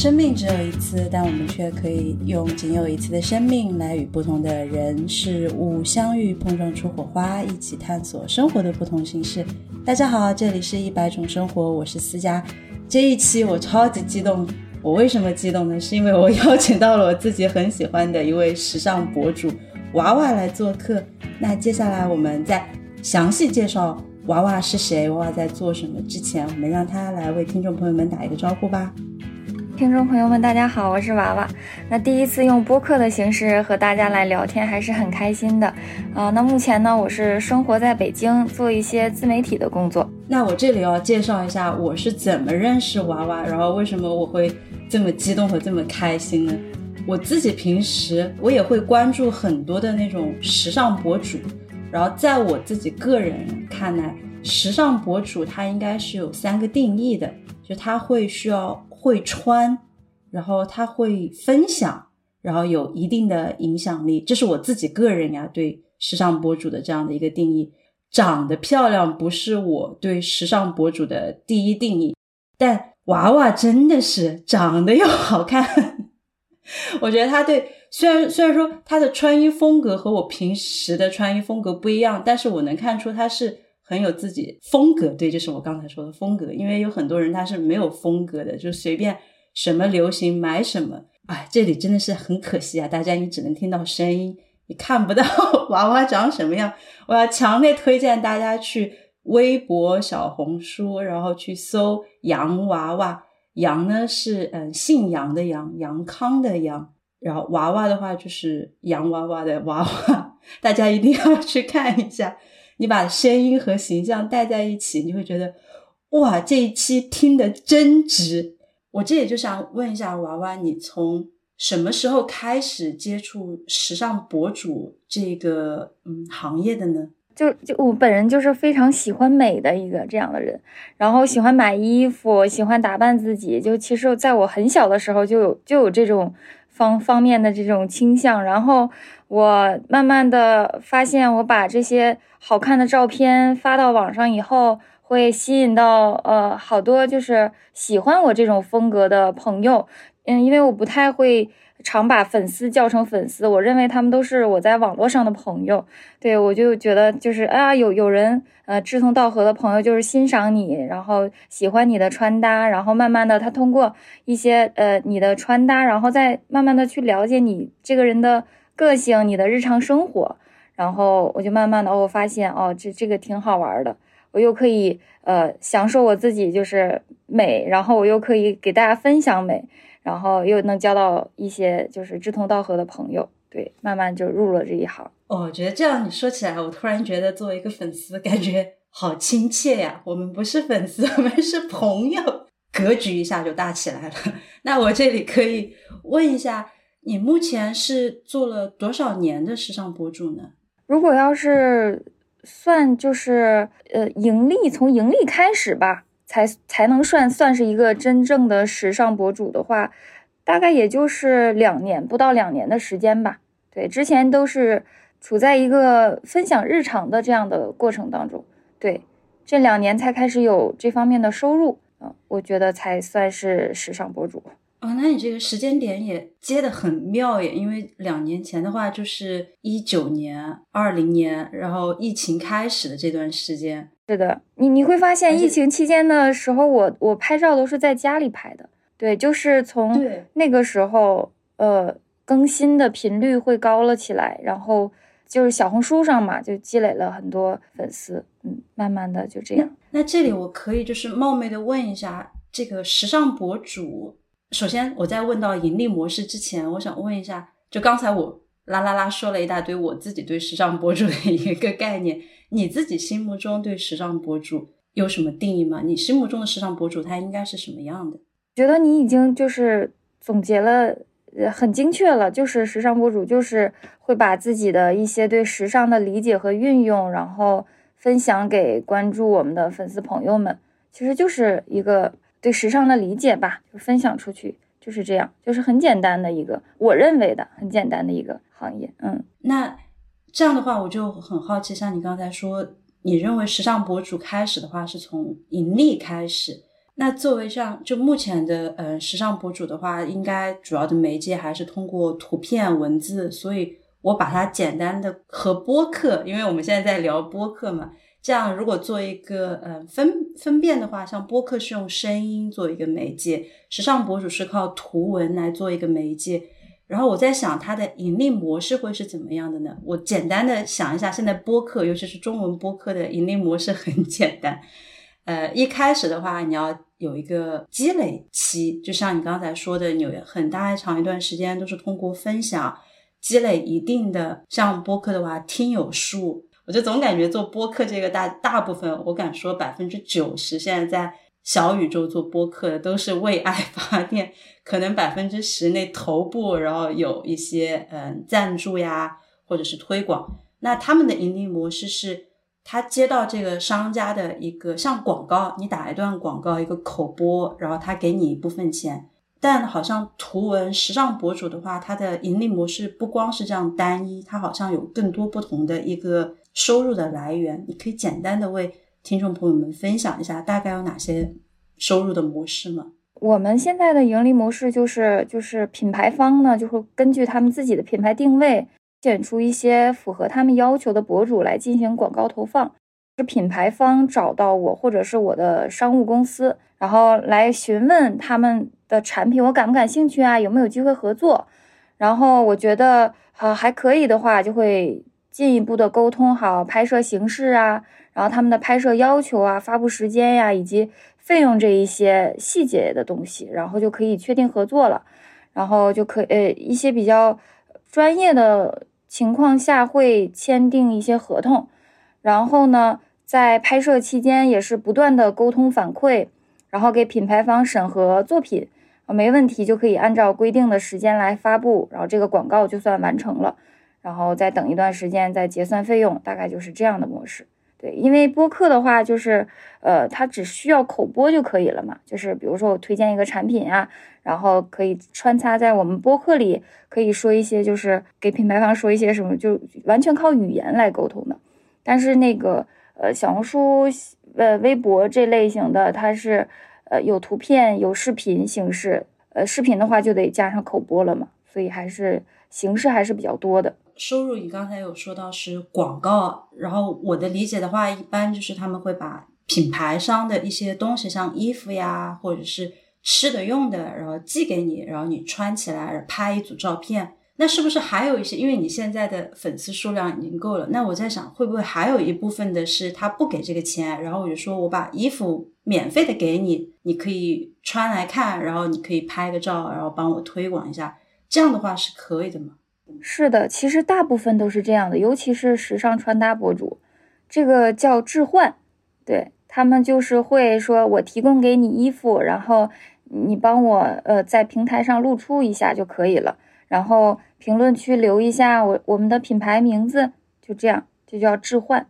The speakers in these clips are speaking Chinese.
生命只有一次，但我们却可以用仅有一次的生命来与不同的人事物相遇，碰撞出火花，一起探索生活的不同形式。大家好，这里是一百种生活，我是思佳。这一期我超级激动，我为什么激动呢？是因为我邀请到了我自己很喜欢的一位时尚博主娃娃来做客。那接下来我们在详细介绍娃娃是谁，娃娃在做什么之前，我们让他来为听众朋友们打一个招呼吧。听众朋友们，大家好，我是娃娃。那第一次用播客的形式和大家来聊天，还是很开心的。啊，那目前呢，我是生活在北京，做一些自媒体的工作。那我这里要介绍一下我是怎么认识娃娃，然后为什么我会这么激动和这么开心呢？我自己平时我也会关注很多的那种时尚博主，然后在我自己个人看来，时尚博主他应该是有三个定义的，就他会需要。会穿，然后他会分享，然后有一定的影响力，这是我自己个人呀对时尚博主的这样的一个定义。长得漂亮不是我对时尚博主的第一定义，但娃娃真的是长得又好看。我觉得他对虽然虽然说他的穿衣风格和我平时的穿衣风格不一样，但是我能看出他是。很有自己风格，对，就是我刚才说的风格。因为有很多人他是没有风格的，就随便什么流行买什么。哎，这里真的是很可惜啊！大家你只能听到声音，你看不到 娃娃长什么样。我要强烈推荐大家去微博、小红书，然后去搜“洋娃娃”。杨呢是嗯姓杨的杨，杨康的杨。然后娃娃的话就是洋娃娃的娃娃，大家一定要去看一下。你把声音和形象带在一起，你会觉得哇，这一期听的真值。我这也就想问一下娃娃，你从什么时候开始接触时尚博主这个嗯行业的呢？就就我本人就是非常喜欢美的一个这样的人，然后喜欢买衣服，喜欢打扮自己。就其实在我很小的时候就有就有这种方方面的这种倾向，然后。我慢慢的发现，我把这些好看的照片发到网上以后，会吸引到呃好多就是喜欢我这种风格的朋友。嗯，因为我不太会常把粉丝叫成粉丝，我认为他们都是我在网络上的朋友。对我就觉得就是啊，有有人呃志同道合的朋友，就是欣赏你，然后喜欢你的穿搭，然后慢慢的他通过一些呃你的穿搭，然后再慢慢的去了解你这个人的。个性，你的日常生活，然后我就慢慢的哦，我发现哦，这这个挺好玩的，我又可以呃享受我自己就是美，然后我又可以给大家分享美，然后又能交到一些就是志同道合的朋友，对，慢慢就入了这一行。我觉得这样你说起来，我突然觉得作为一个粉丝，感觉好亲切呀。我们不是粉丝，我们是朋友，格局一下就大起来了。那我这里可以问一下。你目前是做了多少年的时尚博主呢？如果要是算，就是呃，盈利从盈利开始吧，才才能算算是一个真正的时尚博主的话，大概也就是两年不到两年的时间吧。对，之前都是处在一个分享日常的这样的过程当中。对，这两年才开始有这方面的收入啊，我觉得才算是时尚博主。哦，那你这个时间点也接的很妙耶，因为两年前的话就是一九年、二零年，然后疫情开始的这段时间。是的，你你会发现疫情期间的时候，我我拍照都是在家里拍的。对，就是从那个时候，呃，更新的频率会高了起来，然后就是小红书上嘛，就积累了很多粉丝，嗯，慢慢的就这样。那这里我可以就是冒昧的问一下，这个时尚博主。首先，我在问到盈利模式之前，我想问一下，就刚才我啦啦啦说了一大堆我自己对时尚博主的一个概念，你自己心目中对时尚博主有什么定义吗？你心目中的时尚博主他应该是什么样的？觉得你已经就是总结了，呃，很精确了，就是时尚博主就是会把自己的一些对时尚的理解和运用，然后分享给关注我们的粉丝朋友们，其实就是一个。对时尚的理解吧，就分享出去，就是这样，就是很简单的一个，我认为的很简单的一个行业。嗯，那这样的话，我就很好奇，像你刚才说，你认为时尚博主开始的话是从盈利开始，那作为像就目前的呃时尚博主的话，应该主要的媒介还是通过图片、文字，所以我把它简单的和播客，因为我们现在在聊播客嘛。这样，如果做一个呃分分辨的话，像播客是用声音做一个媒介，时尚博主是靠图文来做一个媒介。然后我在想，它的盈利模式会是怎么样的呢？我简单的想一下，现在播客，尤其是中文播客的盈利模式很简单。呃，一开始的话，你要有一个积累期，就像你刚才说的，有很大长一段时间都是通过分享积累一定的，像播客的话，听友数。我就总感觉做播客这个大大部分，我敢说百分之九十现在在小宇宙做播客的都是为爱发电，可能百分之十内头部，然后有一些嗯赞助呀，或者是推广。那他们的盈利模式是，他接到这个商家的一个像广告，你打一段广告，一个口播，然后他给你一部分钱。但好像图文时尚博主的话，它的盈利模式不光是这样单一，它好像有更多不同的一个。收入的来源，你可以简单的为听众朋友们分享一下，大概有哪些收入的模式吗？我们现在的盈利模式就是，就是品牌方呢就会根据他们自己的品牌定位，选出一些符合他们要求的博主来进行广告投放。是品牌方找到我或者是我的商务公司，然后来询问他们的产品，我感不感兴趣啊？有没有机会合作？然后我觉得呃还可以的话，就会。进一步的沟通好拍摄形式啊，然后他们的拍摄要求啊、发布时间呀，以及费用这一些细节的东西，然后就可以确定合作了，然后就可呃一些比较专业的情况下会签订一些合同，然后呢，在拍摄期间也是不断的沟通反馈，然后给品牌方审核作品没问题就可以按照规定的时间来发布，然后这个广告就算完成了。然后再等一段时间再结算费用，大概就是这样的模式。对，因为播客的话，就是呃，它只需要口播就可以了嘛。就是比如说我推荐一个产品啊，然后可以穿插在我们播客里，可以说一些就是给品牌方说一些什么，就完全靠语言来沟通的。但是那个呃小红书、呃微博这类型的，它是呃有图片、有视频形式，呃视频的话就得加上口播了嘛，所以还是形式还是比较多的。收入你刚才有说到是广告，然后我的理解的话，一般就是他们会把品牌商的一些东西，像衣服呀，或者是吃的用的，然后寄给你，然后你穿起来拍一组照片。那是不是还有一些？因为你现在的粉丝数量已经够了，那我在想，会不会还有一部分的是他不给这个钱，然后我就说我把衣服免费的给你，你可以穿来看，然后你可以拍个照，然后帮我推广一下，这样的话是可以的吗？是的，其实大部分都是这样的，尤其是时尚穿搭博主，这个叫置换，对他们就是会说，我提供给你衣服，然后你帮我呃在平台上露出一下就可以了，然后评论区留一下我我们的品牌名字，就这样，就叫置换。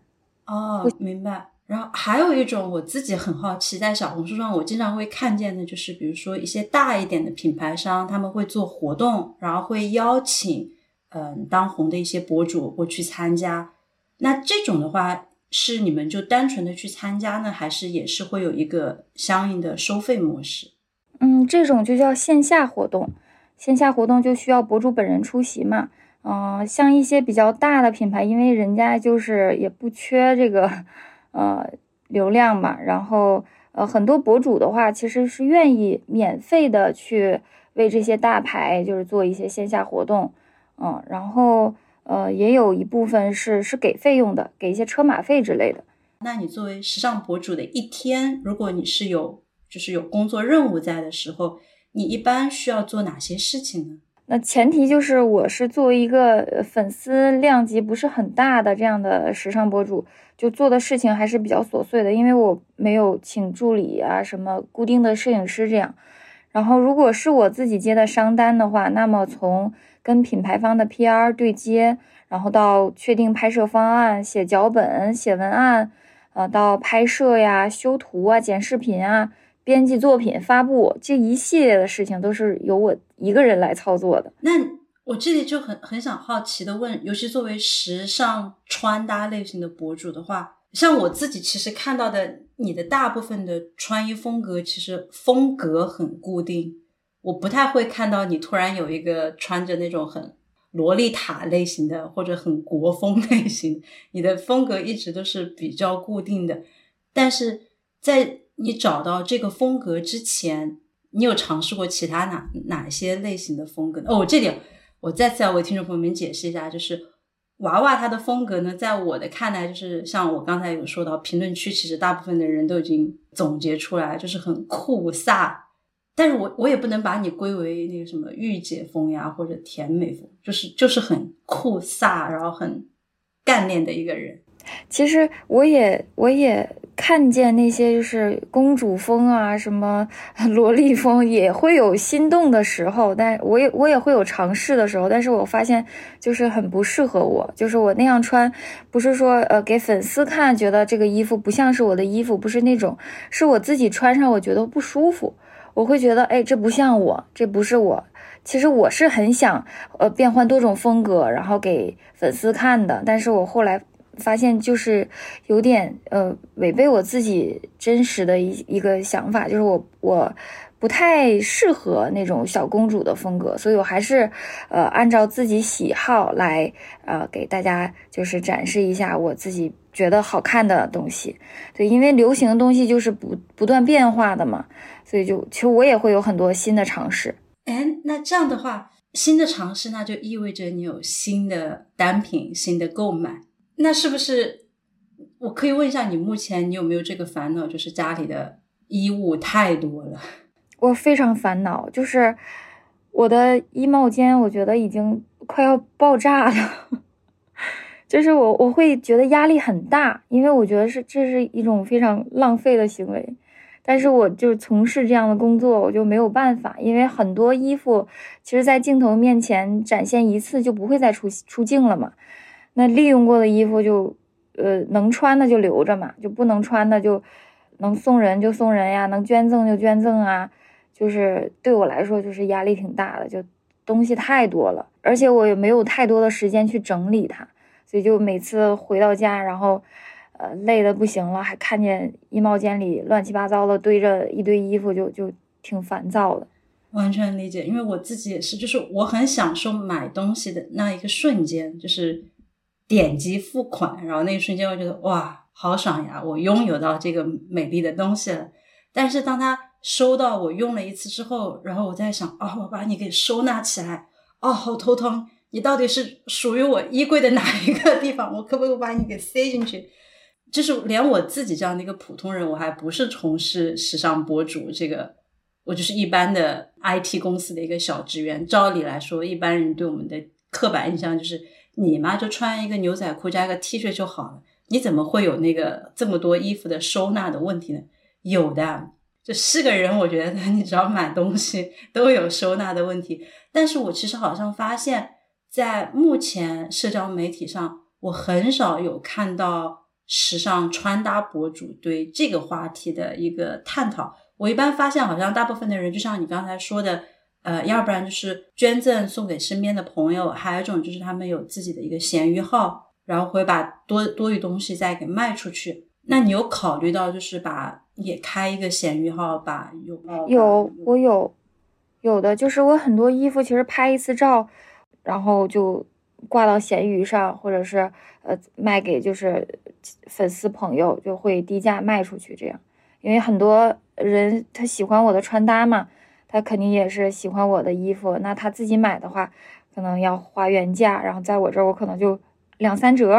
哦，明白。然后还有一种我自己很好奇，在小红书上我经常会看见的，就是比如说一些大一点的品牌商，他们会做活动，然后会邀请。嗯，当红的一些博主会去参加，那这种的话是你们就单纯的去参加呢，还是也是会有一个相应的收费模式？嗯，这种就叫线下活动，线下活动就需要博主本人出席嘛。嗯，像一些比较大的品牌，因为人家就是也不缺这个呃流量嘛，然后呃很多博主的话其实是愿意免费的去为这些大牌就是做一些线下活动。嗯，然后呃，也有一部分是是给费用的，给一些车马费之类的。那你作为时尚博主的一天，如果你是有就是有工作任务在的时候，你一般需要做哪些事情呢？那前提就是我是作为一个粉丝量级不是很大的这样的时尚博主，就做的事情还是比较琐碎的，因为我没有请助理啊，什么固定的摄影师这样。然后如果是我自己接的商单的话，那么从跟品牌方的 PR 对接，然后到确定拍摄方案、写脚本、写文案，呃，到拍摄呀、修图啊、剪视频啊、编辑作品、发布，这一系列的事情都是由我一个人来操作的。那我这里就很很想好奇的问，尤其作为时尚穿搭类型的博主的话，像我自己其实看到的，你的大部分的穿衣风格其实风格很固定，我不太会看到你突然有一个穿着那种很洛丽塔类型的或者很国风 类型，你的风格一直都是比较固定的。但是在你找到这个风格之前，你有尝试过其他哪哪些类型的风格呢？哦，这点我再次要为听众朋友们解释一下，就是娃娃它的风格呢，在我的看来，就是像我刚才有说到，评论区其实大部分的人都已经总结出来，就是很酷飒。但是我我也不能把你归为那个什么御姐风呀，或者甜美风，就是就是很酷飒，然后很干练的一个人。其实我也我也看见那些就是公主风啊，什么 萝莉风也会有心动的时候，但我也我也会有尝试的时候，但是我发现就是很不适合我，就是我那样穿，不是说呃给粉丝看觉得这个衣服不像是我的衣服，不是那种，是我自己穿上我觉得不舒服，我会觉得哎这不像我，这不是我。其实我是很想呃变换多种风格，然后给粉丝看的，但是我后来。发现就是有点呃违背我自己真实的一一个想法，就是我我不太适合那种小公主的风格，所以我还是呃按照自己喜好来呃给大家就是展示一下我自己觉得好看的东西。对，因为流行的东西就是不不断变化的嘛，所以就其实我也会有很多新的尝试。哎，那这样的话，新的尝试那就意味着你有新的单品、新的购买。那是不是我可以问一下你，目前你有没有这个烦恼？就是家里的衣物太多了。我非常烦恼，就是我的衣帽间，我觉得已经快要爆炸了。就是我我会觉得压力很大，因为我觉得是这是一种非常浪费的行为。但是我就从事这样的工作，我就没有办法，因为很多衣服其实，在镜头面前展现一次就不会再出出镜了嘛。那利用过的衣服就，呃，能穿的就留着嘛，就不能穿的就能送人就送人呀，能捐赠就捐赠啊。就是对我来说，就是压力挺大的，就东西太多了，而且我也没有太多的时间去整理它，所以就每次回到家，然后，呃，累的不行了，还看见衣帽间里乱七八糟的堆着一堆衣服，就就挺烦躁的。完全理解，因为我自己也是，就是我很享受买东西的那一个瞬间，就是。点击付款，然后那一瞬间，我觉得哇，好爽呀！我拥有到这个美丽的东西了。但是当他收到我用了一次之后，然后我在想，啊，我把你给收纳起来，哦，好头疼！你到底是属于我衣柜的哪一个地方？我可不可以把你给塞进去？就是连我自己这样的一个普通人，我还不是从事时尚博主，这个我就是一般的 IT 公司的一个小职员。照理来说，一般人对我们的刻板印象就是。你嘛，就穿一个牛仔裤加一个 T 恤就好了。你怎么会有那个这么多衣服的收纳的问题呢？有的，就是个人，我觉得 你只要买东西都有收纳的问题。但是我其实好像发现，在目前社交媒体上，我很少有看到时尚穿搭博主对这个话题的一个探讨。我一般发现，好像大部分的人，就像你刚才说的。呃，要不然就是捐赠送给身边的朋友，还有一种就是他们有自己的一个闲鱼号，然后会把多多余东西再给卖出去。那你有考虑到就是把也开一个闲鱼号，把有有我有有的就是我很多衣服其实拍一次照，然后就挂到闲鱼上，或者是呃卖给就是粉丝朋友，就会低价卖出去这样，因为很多人他喜欢我的穿搭嘛。他肯定也是喜欢我的衣服，那他自己买的话，可能要花原价，然后在我这儿我可能就两三折，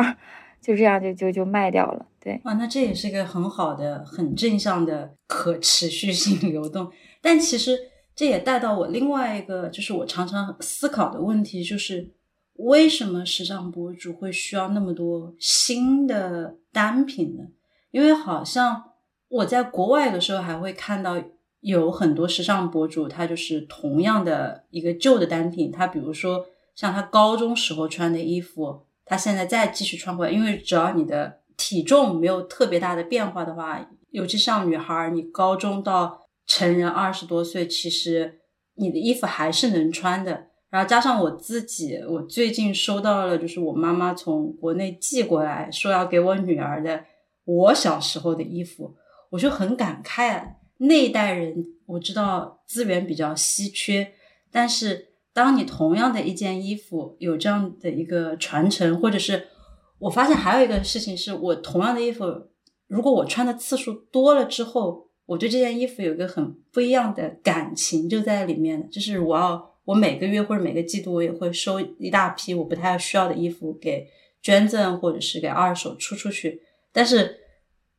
就这样就就就卖掉了。对，哇，那这也是一个很好的、很正向的可持续性流动。但其实这也带到我另外一个，就是我常常思考的问题，就是为什么时尚博主会需要那么多新的单品呢？因为好像我在国外的时候还会看到。有很多时尚博主，他就是同样的一个旧的单品，他比如说像他高中时候穿的衣服，他现在再继续穿回来，因为只要你的体重没有特别大的变化的话，尤其像女孩，你高中到成人二十多岁，其实你的衣服还是能穿的。然后加上我自己，我最近收到了，就是我妈妈从国内寄过来说要给我女儿的。我小时候的衣服，我就很感慨。那一代人我知道资源比较稀缺，但是当你同样的一件衣服有这样的一个传承，或者是我发现还有一个事情是，我同样的衣服，如果我穿的次数多了之后，我对这件衣服有一个很不一样的感情就在里面，就是我要我每个月或者每个季度我也会收一大批我不太需要的衣服给捐赠或者是给二手出出去，但是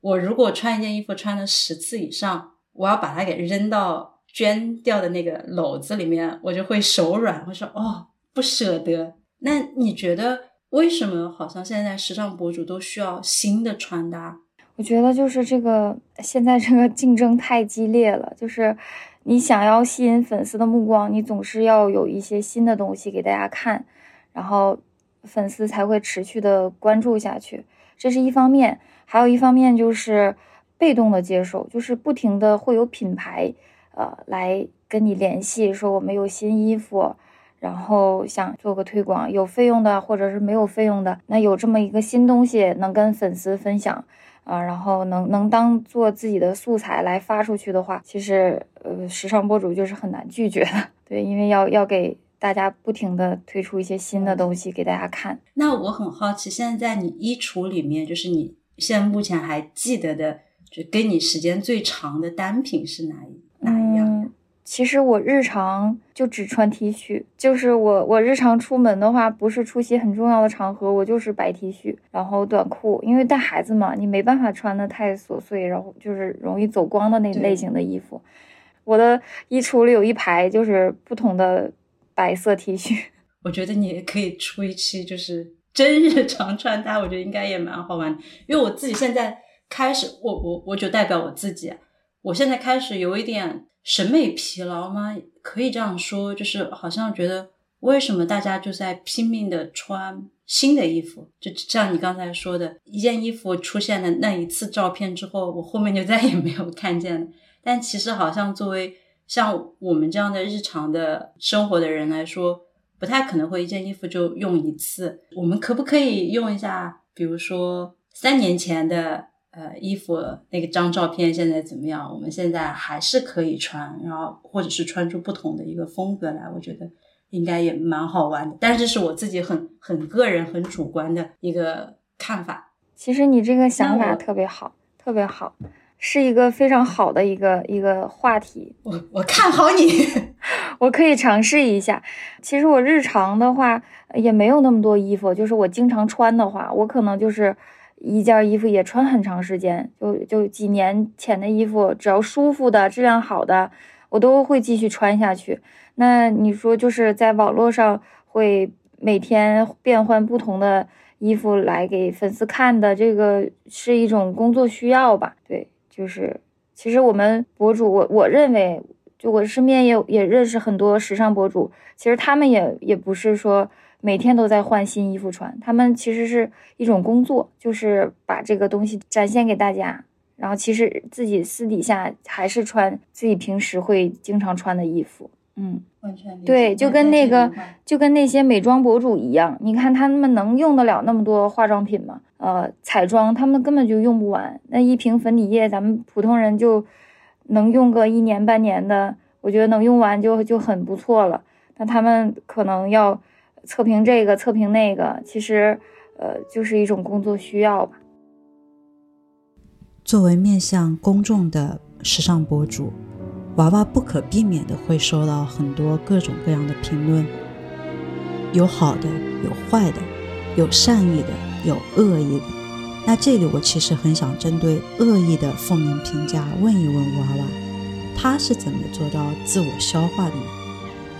我如果穿一件衣服穿了十次以上。我要把它给扔到捐掉的那个篓子里面，我就会手软，我说哦不舍得。那你觉得为什么好像现在时尚博主都需要新的穿搭？我觉得就是这个现在这个竞争太激烈了，就是你想要吸引粉丝的目光，你总是要有一些新的东西给大家看，然后粉丝才会持续的关注下去。这是一方面，还有一方面就是。被动的接受，就是不停的会有品牌，呃，来跟你联系，说我们有新衣服，然后想做个推广，有费用的或者是没有费用的，那有这么一个新东西能跟粉丝分享，啊，然后能能当做自己的素材来发出去的话，其实呃，时尚博主就是很难拒绝的，对，因为要要给大家不停的推出一些新的东西给大家看。那我很好奇，现在你衣橱里面，就是你现在目前还记得的。就跟你时间最长的单品是哪一哪一样？其实我日常就只穿 T 恤，就是我我日常出门的话，不是出席很重要的场合，我就是白 T 恤，然后短裤，因为带孩子嘛，你没办法穿的太琐碎，然后就是容易走光的那类型的衣服。我的衣橱里有一排就是不同的白色 T 恤。我觉得你也可以出一期就是真日常穿搭，我觉得应该也蛮好玩，因为我自己现在。开始，我我我就代表我自己，我现在开始有一点审美疲劳吗？可以这样说，就是好像觉得为什么大家就在拼命的穿新的衣服，就像你刚才说的，一件衣服出现的那一次照片之后，我后面就再也没有看见了。但其实好像作为像我们这样的日常的生活的人来说，不太可能会一件衣服就用一次。我们可不可以用一下，比如说三年前的？呃，衣服那个张照片现在怎么样？我们现在还是可以穿，然后或者是穿出不同的一个风格来，我觉得应该也蛮好玩的。但是这是我自己很很个人、很主观的一个看法。其实你这个想法特别好，特别好，是一个非常好的一个一个话题。我我看好你，我可以尝试一下。其实我日常的话也没有那么多衣服，就是我经常穿的话，我可能就是。一件衣服也穿很长时间，就就几年前的衣服，只要舒服的、质量好的，我都会继续穿下去。那你说，就是在网络上会每天变换不同的衣服来给粉丝看的，这个是一种工作需要吧？对，就是其实我们博主，我我认为，就我身边也也认识很多时尚博主，其实他们也也不是说。每天都在换新衣服穿，他们其实是一种工作，就是把这个东西展现给大家，然后其实自己私底下还是穿自己平时会经常穿的衣服。嗯，完全对，就跟那个就跟那些美妆博主一样，你看他们能用得了那么多化妆品吗？呃，彩妆他们根本就用不完，那一瓶粉底液咱们普通人就能用个一年半年的，我觉得能用完就就很不错了。那他们可能要。测评这个，测评那个，其实，呃，就是一种工作需要吧。作为面向公众的时尚博主，娃娃不可避免的会收到很多各种各样的评论，有好的，有坏的，有善意的，有恶意的。那这里我其实很想针对恶意的负面评价问一问娃娃，他是怎么做到自我消化的呢？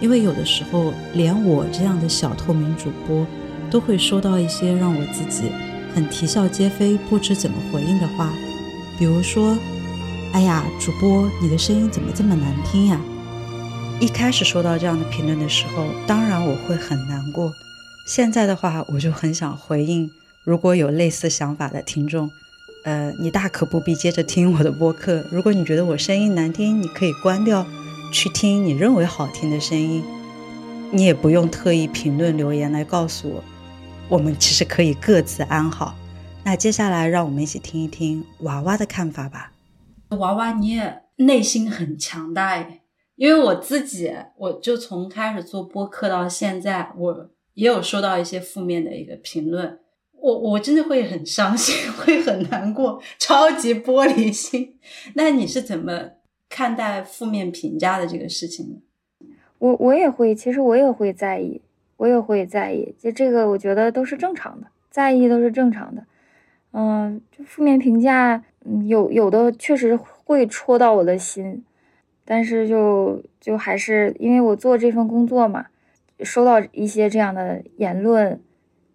因为有的时候，连我这样的小透明主播，都会收到一些让我自己很啼笑皆非、不知怎么回应的话，比如说：“哎呀，主播，你的声音怎么这么难听呀？”一开始收到这样的评论的时候，当然我会很难过。现在的话，我就很想回应，如果有类似想法的听众，呃，你大可不必接着听我的播客。如果你觉得我声音难听，你可以关掉。去听你认为好听的声音，你也不用特意评论留言来告诉我，我们其实可以各自安好。那接下来让我们一起听一听娃娃的看法吧。娃娃，你也内心很强大耶，因为我自己，我就从开始做播客到现在，我也有收到一些负面的一个评论，我我真的会很伤心，会很难过，超级玻璃心。那你是怎么看待负面评价的这个事情？我我也会，其实我也会在意，我也会在意，就这个我觉得都是正常的，在意都是正常的。嗯，就负面评价，有有的确实会戳到我的心，但是就就还是因为我做这份工作嘛，收到一些这样的言论，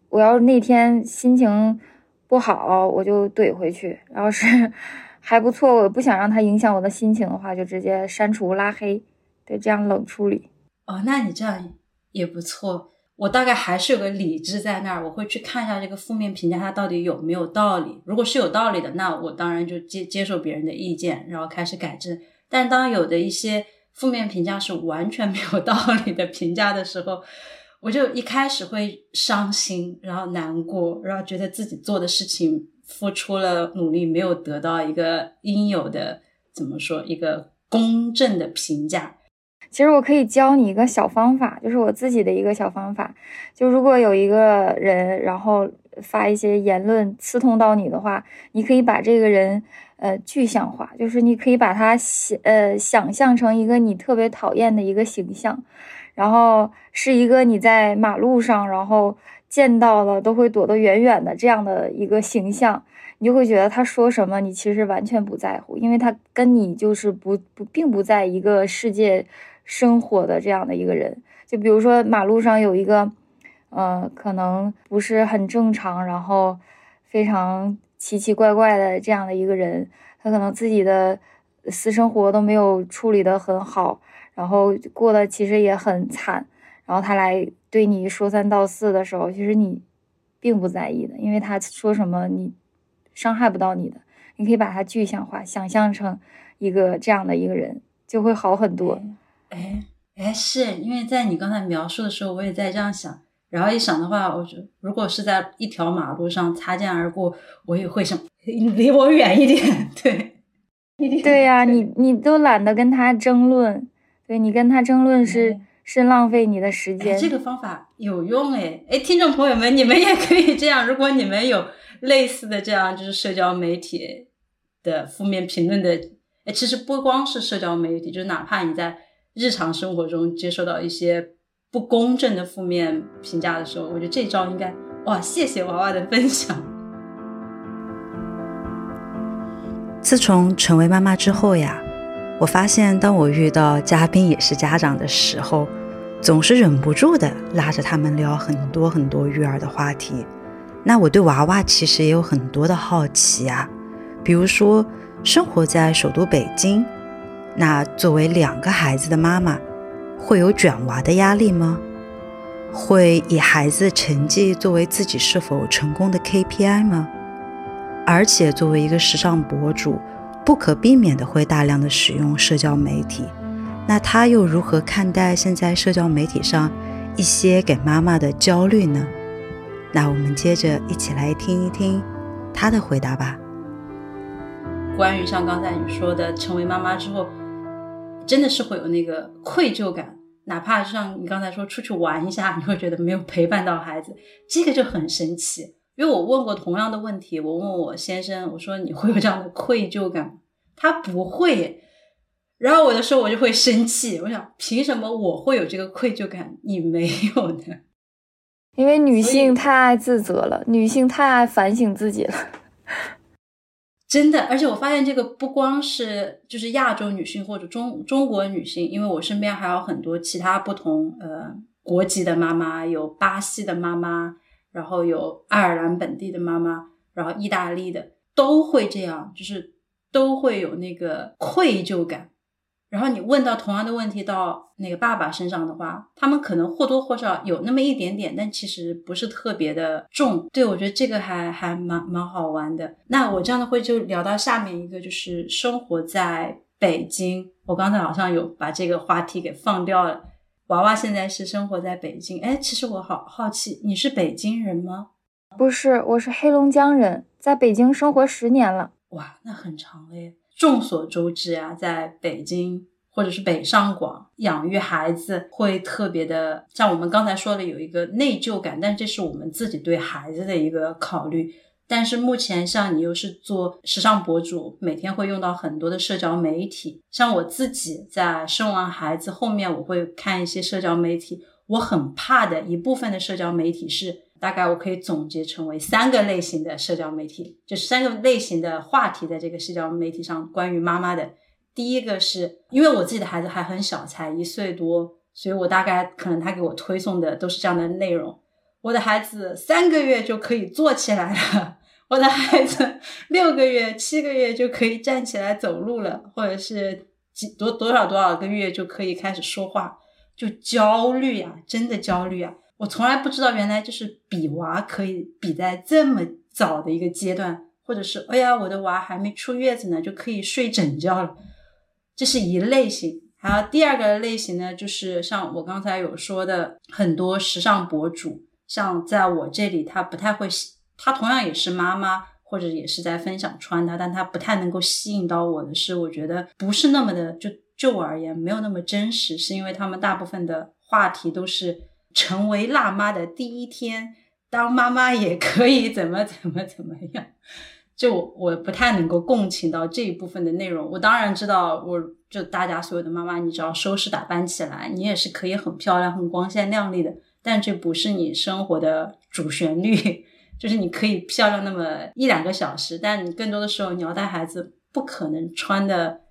我要是那天心情不好，我就怼回去；要是还不错，我不想让它影响我的心情的话，就直接删除拉黑，对，这样冷处理。哦，那你这样也不错。我大概还是有个理智在那儿，我会去看一下这个负面评价它到底有没有道理。如果是有道理的，那我当然就接接受别人的意见，然后开始改正。但当有的一些负面评价是完全没有道理的评价的时候，我就一开始会伤心，然后难过，然后觉得自己做的事情付出了努力，没有得到一个应有的怎么说一个公正的评价。其实我可以教你一个小方法，就是我自己的一个小方法。就如果有一个人，然后发一些言论刺痛到你的话，你可以把这个人呃具象化，就是你可以把他想呃想象成一个你特别讨厌的一个形象，然后是一个你在马路上然后见到了都会躲得远远的这样的一个形象，你就会觉得他说什么你其实完全不在乎，因为他跟你就是不不并不在一个世界。生活的这样的一个人，就比如说马路上有一个，呃，可能不是很正常，然后非常奇奇怪怪的这样的一个人，他可能自己的私生活都没有处理得很好，然后过得其实也很惨，然后他来对你说三道四的时候，其实你并不在意的，因为他说什么你伤害不到你的，你可以把它具象化，想象成一个这样的一个人，就会好很多。哎哎，是因为在你刚才描述的时候，我也在这样想。然后一想的话，我就如果是在一条马路上擦肩而过，我也会想 离我远一点。对，对呀，你你都懒得跟他争论，对你跟他争论是是浪费你的时间。这个方法有用哎哎，听众朋友们，你们也可以这样。如果你们有类似的这样就是社交媒体的负面评论的，哎，其实不光是社交媒体，就是哪怕你在。日常生活中接受到一些不公正的负面评价的时候，我觉得这招应该哇！谢谢娃娃的分享。自从成为妈妈之后呀，我发现当我遇到嘉宾也是家长的时候，总是忍不住的拉着他们聊很多很多育儿的话题。那我对娃娃其实也有很多的好奇啊，比如说生活在首都北京。那作为两个孩子的妈妈，会有卷娃的压力吗？会以孩子成绩作为自己是否成功的 KPI 吗？而且作为一个时尚博主，不可避免的会大量的使用社交媒体。那他又如何看待现在社交媒体上一些给妈妈的焦虑呢？那我们接着一起来听一听他的回答吧。关于像刚才你说的，成为妈妈之后。真的是会有那个愧疚感，哪怕像你刚才说出去玩一下，你会觉得没有陪伴到孩子，这个就很神奇。因为我问过同样的问题，我问我先生，我说你会有这样的愧疚感吗？他不会。然后我的时候我就会生气，我想凭什么我会有这个愧疚感，你没有呢？因为女性太爱自责了，女性太爱反省自己了。真的，而且我发现这个不光是就是亚洲女性或者中中国女性，因为我身边还有很多其他不同呃国籍的妈妈，有巴西的妈妈，然后有爱尔兰本地的妈妈，然后意大利的都会这样，就是都会有那个愧疚感。然后你问到同样的问题到那个爸爸身上的话，他们可能或多或少有那么一点点，但其实不是特别的重。对我觉得这个还还蛮蛮好玩的。那我这样的会就聊到下面一个，就是生活在北京。我刚才好像有把这个话题给放掉了。娃娃现在是生活在北京，哎，其实我好好奇，你是北京人吗？不是，我是黑龙江人。在北京生活十年了。哇，那很长了耶！众所周知啊，在北京或者是北上广养育孩子会特别的，像我们刚才说的有一个内疚感，但这是我们自己对孩子的一个考虑。但是目前像你又是做时尚博主，每天会用到很多的社交媒体。像我自己在生完孩子后面，我会看一些社交媒体。我很怕的一部分的社交媒体是，大概我可以总结成为三个类型的社交媒体，就是三个类型的话题在这个社交媒体上关于妈妈的。第一个是因为我自己的孩子还很小，才一岁多，所以我大概可能他给我推送的都是这样的内容。我的孩子三个月就可以坐起来了，我的孩子 六个月、七个月就可以站起来走路了，或者是几多多少多少个月就可以开始说话，就焦虑呀，真的焦虑啊！我从来不知道，原来就是比娃可以比在这么早的一个阶段，或者是哎呀，我的娃还没出月子呢，就可以睡整觉了，这是一类型。还有第二个类型呢，就是像我刚才有说的，很多时尚博主。像在我这里，他不太会吸，他同样也是妈妈，或者也是在分享穿搭，但他不太能够吸引到我的是，我觉得不是那么的，就就我而言没有那么真实，是因为他们大部分的话题都是成为辣妈的第一天，当妈妈也可以怎么怎么怎么样，就我不太能够共情到这一部分的内容。我当然知道，我就大家所有的妈妈，你只要收拾打扮起来，你也是可以很漂亮、很光鲜亮丽的。但这不是你生活的主旋律，就是你可以漂亮那么一两个小时，但你更多的时候你要带孩子，不可能穿的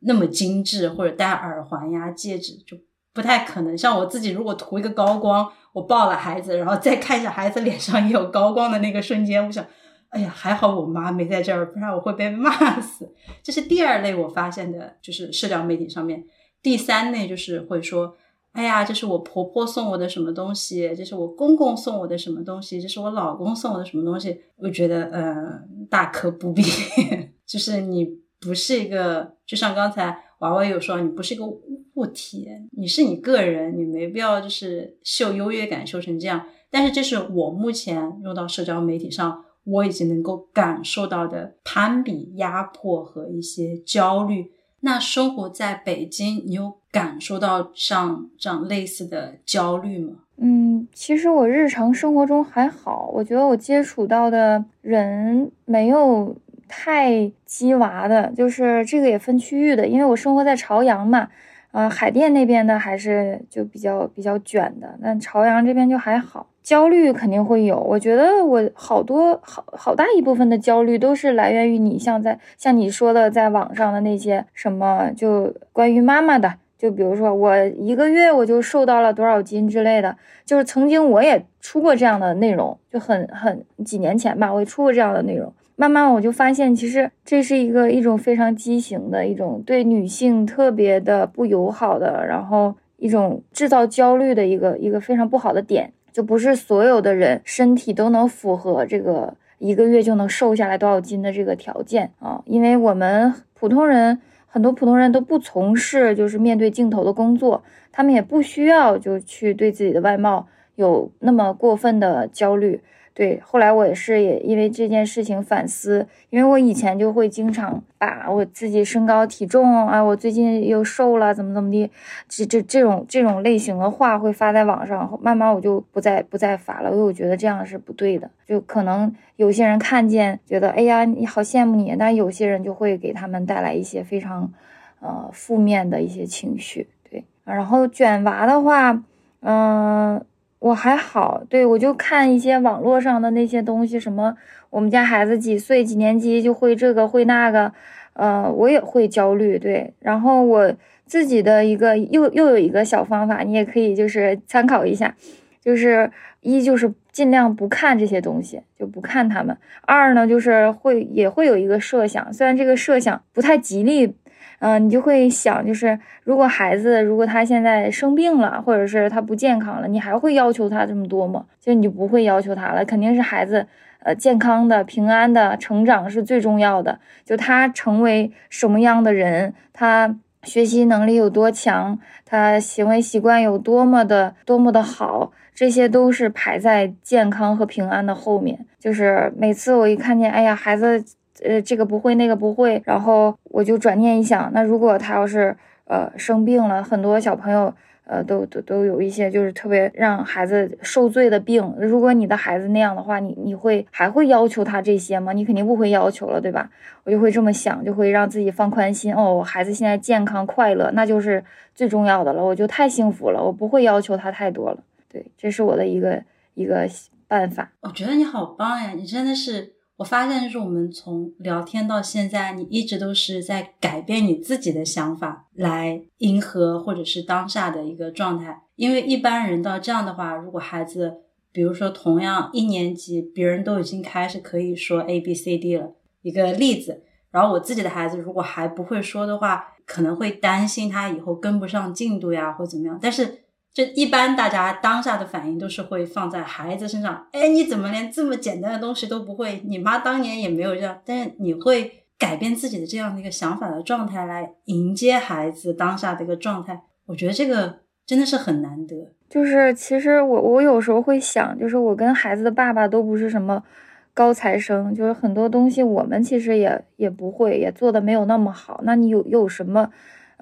那么精致，或者戴耳环呀、戒指，就不太可能。像我自己，如果涂一个高光，我抱了孩子，然后再看一下孩子脸上也有高光的那个瞬间，我想，哎呀，还好我妈没在这儿，不然我会被骂 死。这是第二类我发现的，就是社交媒体上面。第三类就是会说。哎呀，这是我婆婆送我的什么东西？这是我公公送我的什么东西？这是我老公送我的什么东西？我觉得，嗯，大可不必。就是你不是一个，就像刚才娃娃有说，你不是一个物体，你是你个人，你没必要就是秀优越感，秀成这样。但是这是我目前用到社交媒体上，我已经能够感受到的攀比、压迫和一些焦虑。那生活在北京，你有感受到像这样类似的焦虑吗？嗯，其实我日常生活中还好，我觉得我接触到的人没有太鸡娃的，就是这个也分区域的，因为我生活在朝阳嘛。呃，海淀那边的还是就比较比较卷的，但朝阳这边就还好。焦虑肯定会有，我觉得我好多好好大一部分的焦虑都是来源于你像在像你说的在网上的那些什么，就关于妈妈的，就比如说我一个月我就瘦到了多少斤之类的，就是曾经我也出过这样的内容，就很很几年前吧，我也出过这样的内容。慢慢我就发现，其实这是一个一种非常畸形的一种对女性特别的不友好的，然后一种制造焦虑的一个一个非常不好的点，就不是所有的人身体都能符合这个一个月就能瘦下来多少斤的这个条件啊，因为我们普通人很多普通人都不从事就是面对镜头的工作，他们也不需要就去对自己的外貌有那么过分的焦虑。对，后来我也是也因为这件事情反思，因为我以前就会经常把我自己身高体重啊，我最近又瘦了，怎么怎么的，这这这种这种类型的话会发在网上，慢慢我就不再不再发了，因为我觉得这样是不对的，就可能有些人看见觉得哎呀你好羡慕你，但有些人就会给他们带来一些非常呃负面的一些情绪，对，然后卷娃的话，嗯。我还好，对我就看一些网络上的那些东西，什么我们家孩子几岁几年级就会这个会那个，呃，我也会焦虑，对。然后我自己的一个又又有一个小方法，你也可以就是参考一下，就是一就是尽量不看这些东西，就不看他们；二呢就是会也会有一个设想，虽然这个设想不太吉利。嗯，你就会想，就是如果孩子如果他现在生病了，或者是他不健康了，你还会要求他这么多吗？就你就不会要求他了，肯定是孩子呃健康的、平安的成长是最重要的。就他成为什么样的人，他学习能力有多强，他行为习惯有多么的多么的好，这些都是排在健康和平安的后面。就是每次我一看见，哎呀，孩子，呃，这个不会，那个不会，然后我就转念一想，那如果他要是呃生病了，很多小朋友。呃，都都都有一些就是特别让孩子受罪的病。如果你的孩子那样的话，你你会还会要求他这些吗？你肯定不会要求了，对吧？我就会这么想，就会让自己放宽心。哦，我孩子现在健康快乐，那就是最重要的了，我就太幸福了。我不会要求他太多了。对，这是我的一个一个办法。我觉得你好棒呀，你真的是。我发现，就是我们从聊天到现在，你一直都是在改变你自己的想法，来迎合或者是当下的一个状态。因为一般人到这样的话，如果孩子，比如说同样一年级，别人都已经开始可以说 A B C D 了，一个例子。然后我自己的孩子如果还不会说的话，可能会担心他以后跟不上进度呀，或怎么样。但是。就一般大家当下的反应都是会放在孩子身上，哎，你怎么连这么简单的东西都不会？你妈当年也没有这样，但是你会改变自己的这样的一个想法的状态来迎接孩子当下的一个状态。我觉得这个真的是很难得。就是其实我我有时候会想，就是我跟孩子的爸爸都不是什么高材生，就是很多东西我们其实也也不会，也做的没有那么好。那你有有什么？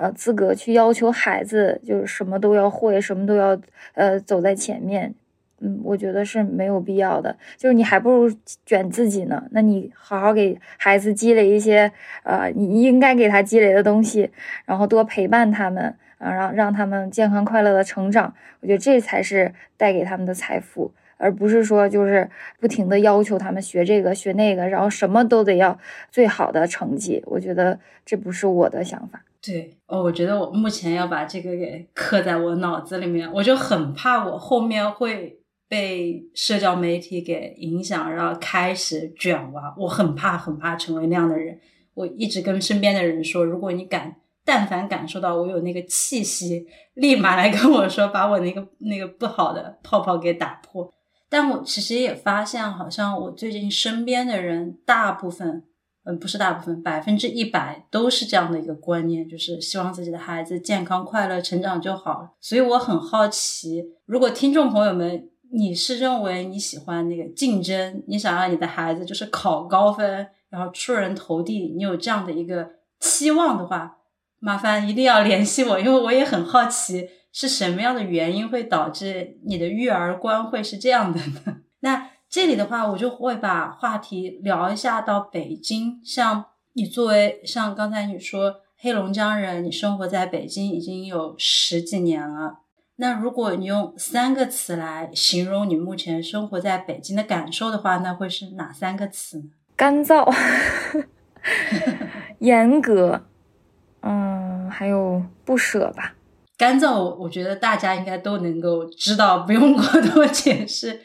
呃，资格去要求孩子就是什么都要会，什么都要呃走在前面，嗯，我觉得是没有必要的。就是你还不如卷自己呢。那你好好给孩子积累一些呃你应该给他积累的东西，然后多陪伴他们啊，让让他们健康快乐的成长。我觉得这才是带给他们的财富，而不是说就是不停的要求他们学这个学那个，然后什么都得要最好的成绩。我觉得这不是我的想法。对哦，我觉得我目前要把这个给刻在我脑子里面，我就很怕我后面会被社交媒体给影响，然后开始卷娃。我很怕，很怕成为那样的人。我一直跟身边的人说，如果你感但凡感受到我有那个气息，立马来跟我说，把我那个那个不好的泡泡给打破。但我其实也发现，好像我最近身边的人大部分。嗯，不是大部分，百分之一百都是这样的一个观念，就是希望自己的孩子健康快乐成长就好。所以我很好奇，如果听众朋友们你是认为你喜欢那个竞争，你想让你的孩子就是考高分，然后出人头地，你有这样的一个期望的话，麻烦一定要联系我，因为我也很好奇是什么样的原因会导致你的育儿观会是这样的呢？那。这里的话，我就会把话题聊一下到北京。像你作为像刚才你说黑龙江人，你生活在北京已经有十几年了。那如果你用三个词来形容你目前生活在北京的感受的话，那会是哪三个词呢？干燥、严格，嗯，还有不舍吧。干燥，我觉得大家应该都能够知道，不用过多解释。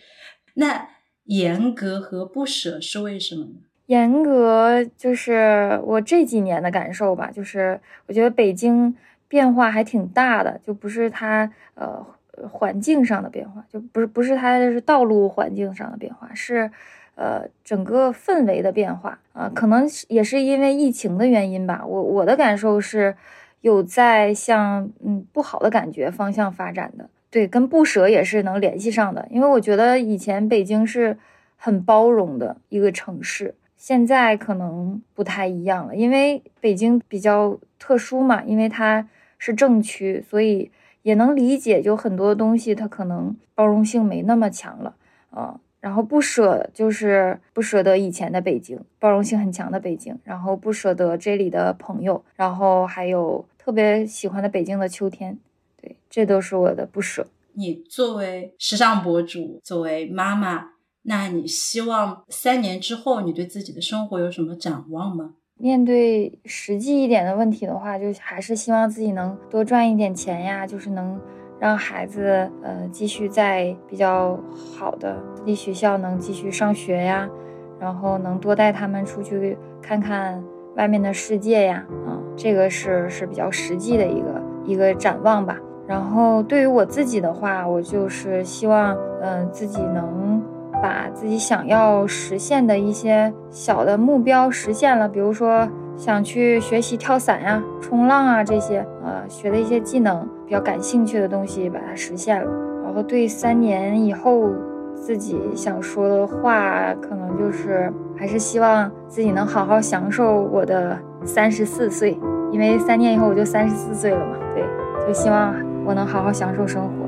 那。严格和不舍是为什么呢？严格就是我这几年的感受吧，就是我觉得北京变化还挺大的，就不是它呃环境上的变化，就不是不是它是道路环境上的变化，是呃整个氛围的变化啊，可能也是因为疫情的原因吧。我我的感受是有在向嗯不好的感觉方向发展的。对，跟不舍也是能联系上的，因为我觉得以前北京是很包容的一个城市，现在可能不太一样了，因为北京比较特殊嘛，因为它是政区，所以也能理解，就很多东西它可能包容性没那么强了啊。然后不舍就是不舍得以前的北京，包容性很强的北京，然后不舍得这里的朋友，然后还有特别喜欢的北京的秋天。这都是我的不舍。你作为时尚博主，作为妈妈，那你希望三年之后你对自己的生活有什么展望吗？面对实际一点的问题的话，就还是希望自己能多赚一点钱呀，就是能让孩子呃继续在比较好的私立学校能继续上学呀，然后能多带他们出去看看外面的世界呀，啊，这个是是比较实际的一个一个展望吧。然后对于我自己的话，我就是希望，嗯，自己能把自己想要实现的一些小的目标实现了。比如说想去学习跳伞呀、冲浪啊这些，呃，学的一些技能，比较感兴趣的东西，把它实现了。然后对三年以后自己想说的话，可能就是还是希望自己能好好享受我的三十四岁，因为三年以后我就三十四岁了嘛。对，就希望我能好好享受生活。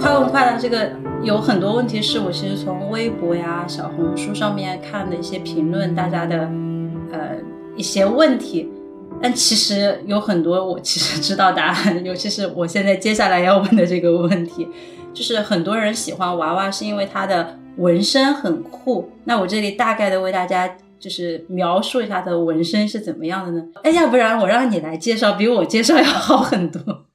快问快答这个有很多问题是我其实从微博呀、小红书上面看的一些评论，大家的呃一些问题，但其实有很多我其实知道答案，尤其是我现在接下来要问的这个问题，就是很多人喜欢娃娃是因为它的纹身很酷。那我这里大概的为大家就是描述一下它的纹身是怎么样的呢？哎，要不然我让你来介绍，比我介绍要好很多。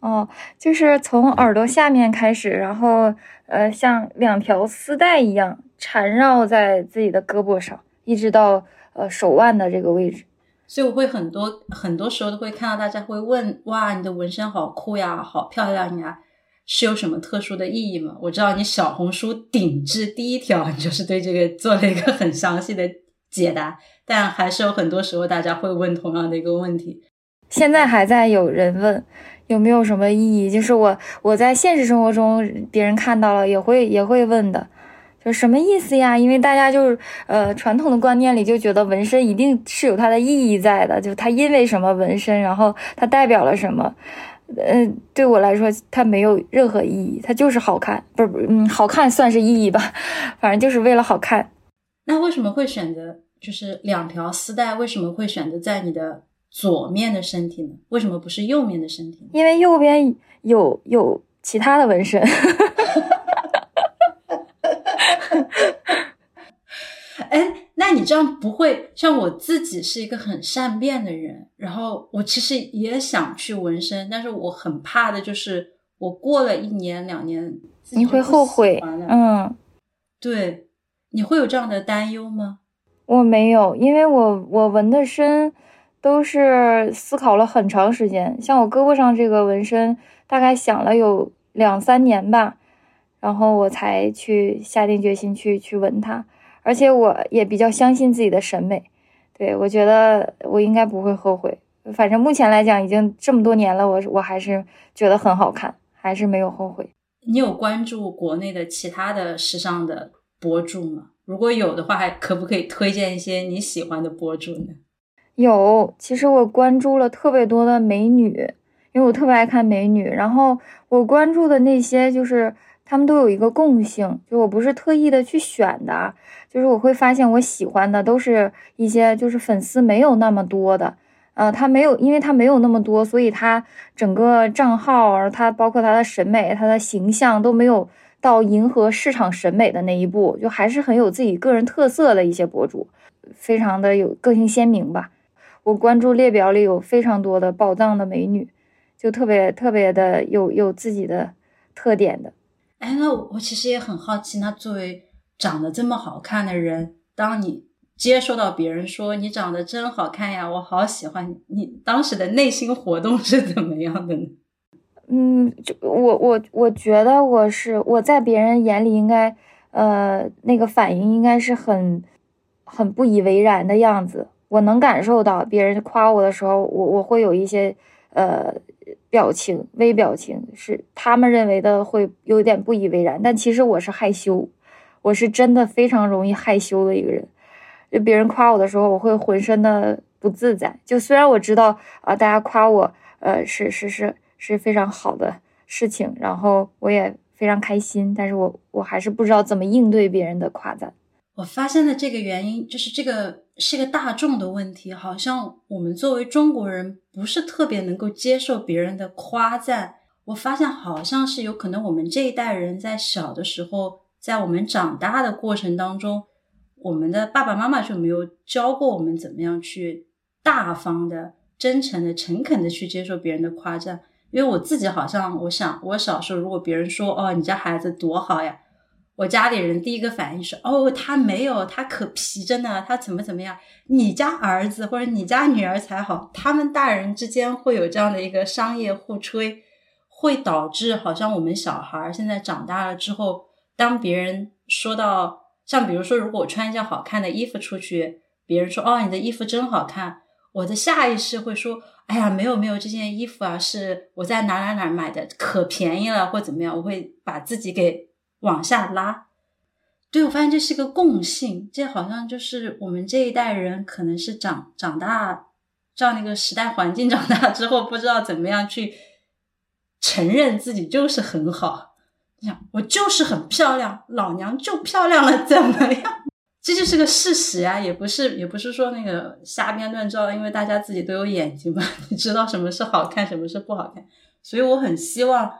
哦，就是从耳朵下面开始，然后呃，像两条丝带一样缠绕在自己的胳膊上，一直到呃手腕的这个位置。所以我会很多很多时候都会看到大家会问：哇，你的纹身好酷呀，好漂亮呀，是有什么特殊的意义吗？我知道你小红书顶置第一条，你就是对这个做了一个很详细的解答，但还是有很多时候大家会问同样的一个问题。现在还在有人问。有没有什么意义？就是我我在现实生活中，别人看到了也会也会问的，就什么意思呀？因为大家就是呃传统的观念里就觉得纹身一定是有它的意义在的，就它因为什么纹身，然后它代表了什么？嗯，对我来说它没有任何意义，它就是好看，不是不嗯好看算是意义吧，反正就是为了好看。那为什么会选择就是两条丝带？为什么会选择在你的？左面的身体呢？为什么不是右面的身体？因为右边有有其他的纹身。哎，那你这样不会像我自己是一个很善变的人，然后我其实也想去纹身，但是我很怕的就是我过了一年两年，你会后悔。嗯，对，你会有这样的担忧吗？我没有，因为我我纹的身。都是思考了很长时间，像我胳膊上这个纹身，大概想了有两三年吧，然后我才去下定决心去去纹它，而且我也比较相信自己的审美，对我觉得我应该不会后悔，反正目前来讲已经这么多年了，我我还是觉得很好看，还是没有后悔。你有关注国内的其他的时尚的博主吗？如果有的话，还可不可以推荐一些你喜欢的博主呢？有，其实我关注了特别多的美女，因为我特别爱看美女。然后我关注的那些，就是他们都有一个共性，就我不是特意的去选的，就是我会发现我喜欢的都是一些就是粉丝没有那么多的，呃，他没有，因为他没有那么多，所以他整个账号，他包括他的审美、他的形象都没有到迎合市场审美的那一步，就还是很有自己个人特色的一些博主，非常的有个性鲜明吧。我关注列表里有非常多的宝藏的美女，就特别特别的有有自己的特点的。哎，那我其实也很好奇，那作为长得这么好看的人，当你接收到别人说你长得真好看呀，我好喜欢你，当时的内心活动是怎么样的呢？嗯，就我我我觉得我是我在别人眼里应该呃那个反应应该是很很不以为然的样子。我能感受到别人夸我的时候，我我会有一些呃表情、微表情，是他们认为的会有点不以为然，但其实我是害羞，我是真的非常容易害羞的一个人。就别人夸我的时候，我会浑身的不自在。就虽然我知道啊，大家夸我，呃，是是是是非常好的事情，然后我也非常开心，但是我我还是不知道怎么应对别人的夸赞。我发现的这个原因就是这个是个大众的问题，好像我们作为中国人不是特别能够接受别人的夸赞。我发现好像是有可能我们这一代人在小的时候，在我们长大的过程当中，我们的爸爸妈妈就没有教过我们怎么样去大方的、真诚的、诚恳的去接受别人的夸赞。因为我自己好像，我想我小时候如果别人说哦，你家孩子多好呀。我家里人第一个反应是：哦，他没有，他可皮着呢，他怎么怎么样？你家儿子或者你家女儿才好，他们大人之间会有这样的一个商业互吹，会导致好像我们小孩现在长大了之后，当别人说到像比如说，如果我穿一件好看的衣服出去，别人说：哦，你的衣服真好看。我的下意识会说：“哎呀，没有没有，这件衣服啊，是我在哪哪哪买的，可便宜了，或怎么样。”我会把自己给往下拉。对我发现这是个共性，这好像就是我们这一代人可能是长长大照那个时代环境，长大之后不知道怎么样去承认自己就是很好。你想，我就是很漂亮，老娘就漂亮了，怎么样？这就是个事实啊，也不是也不是说那个瞎编乱造，因为大家自己都有眼睛嘛，你知道什么是好看，什么是不好看。所以我很希望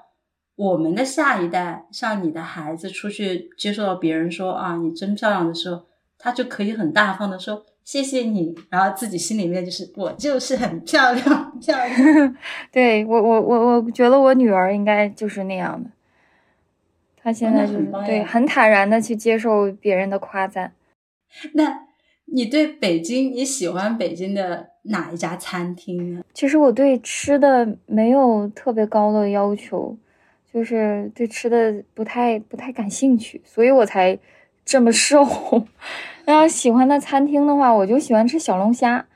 我们的下一代，像你的孩子出去接受到别人说啊你真漂亮的时候，他就可以很大方的说谢谢你，然后自己心里面就是我就是很漂亮漂亮。对我我我我觉得我女儿应该就是那样的，她现在就是对很坦然的去接受别人的夸赞。那你对北京，你喜欢北京的哪一家餐厅呢？其实我对吃的没有特别高的要求，就是对吃的不太不太感兴趣，所以我才这么瘦。要喜欢的餐厅的话，我就喜欢吃小龙虾，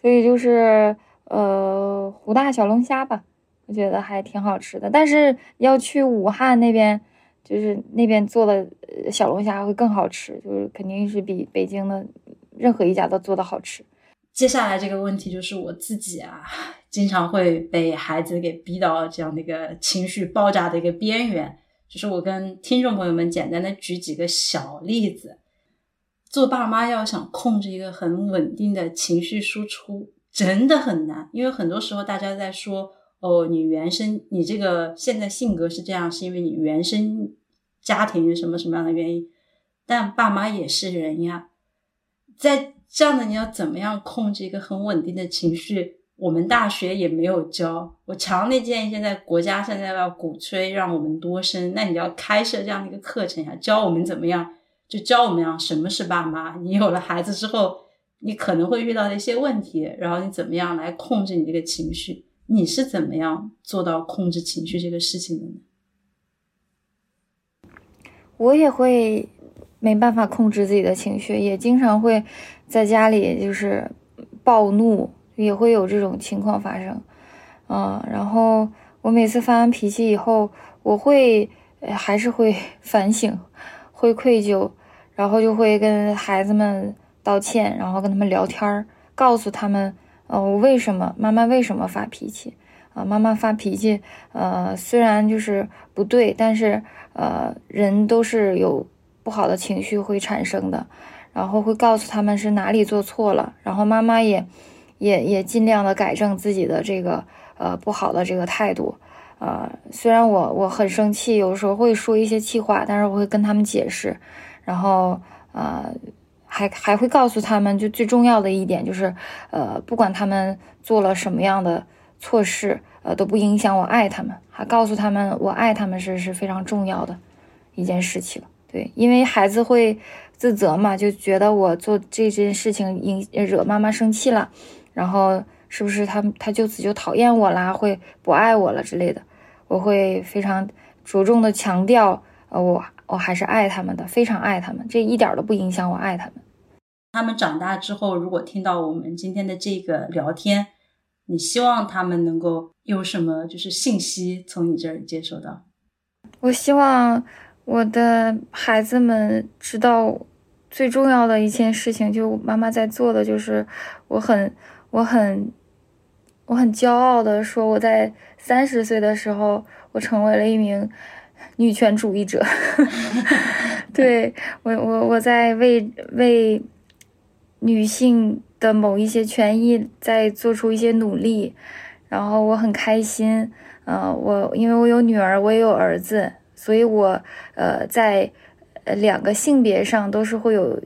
所以就是呃湖大小龙虾吧，我觉得还挺好吃的。但是要去武汉那边。就是那边做的小龙虾会更好吃，就是肯定是比北京的任何一家都做的好吃。接下来这个问题就是我自己啊，经常会被孩子给逼到这样的一个情绪爆炸的一个边缘。就是我跟听众朋友们简单的举几个小例子。做爸妈要想控制一个很稳定的情绪输出，真的很难，因为很多时候大家在说。哦，你原生你这个现在性格是这样，是因为你原生家庭什么什么样的原因？但爸妈也是人呀，在这样的你要怎么样控制一个很稳定的情绪？我们大学也没有教。我强烈建议现在国家现在要鼓吹让我们多生，那你要开设这样的一个课程呀，教我们怎么样，就教我们样什么是爸妈。你有了孩子之后，你可能会遇到的一些问题，然后你怎么样来控制你这个情绪？你是怎么样做到控制情绪这个事情的呢？我也会没办法控制自己的情绪，也经常会在家里就是暴怒，也会有这种情况发生。嗯，然后我每次发完脾气以后，我会还是会 反省，会愧疚，然后就会跟孩子们道歉，然后跟他们聊天，告诉他们。呃，我为什么妈妈为什么发脾气啊？妈妈发脾气，呃，虽然就是不对，但是呃，人都是有不好的情绪会产生的，然后会告诉他们是哪里做错了，然后妈妈也也也尽量的改正自己的这个呃不好的这个态度，呃，虽然我我很生气，有时候会说一些气话，但是我会跟他们解释，然后呃。还还会告诉他们，就最重要的一点就是，呃，不管他们做了什么样的错事，呃，都不影响我爱他们。还告诉他们，我爱他们是是非常重要的一件事情。对，因为孩子会自责嘛，就觉得我做这件事情引惹妈妈生气了，然后是不是他他就此就讨厌我啦，会不爱我了之类的。我会非常着重的强调，呃，我。我还是爱他们的，非常爱他们，这一点都不影响我爱他们。他们长大之后，如果听到我们今天的这个聊天，你希望他们能够有什么就是信息从你这儿接收到？我希望我的孩子们知道最重要的一件事情，就妈妈在做的，就是我很我很我很骄傲的说，我在三十岁的时候，我成为了一名。女权主义者，对我我我在为为女性的某一些权益在做出一些努力，然后我很开心。呃，我因为我有女儿，我也有儿子，所以我呃在呃两个性别上都是会有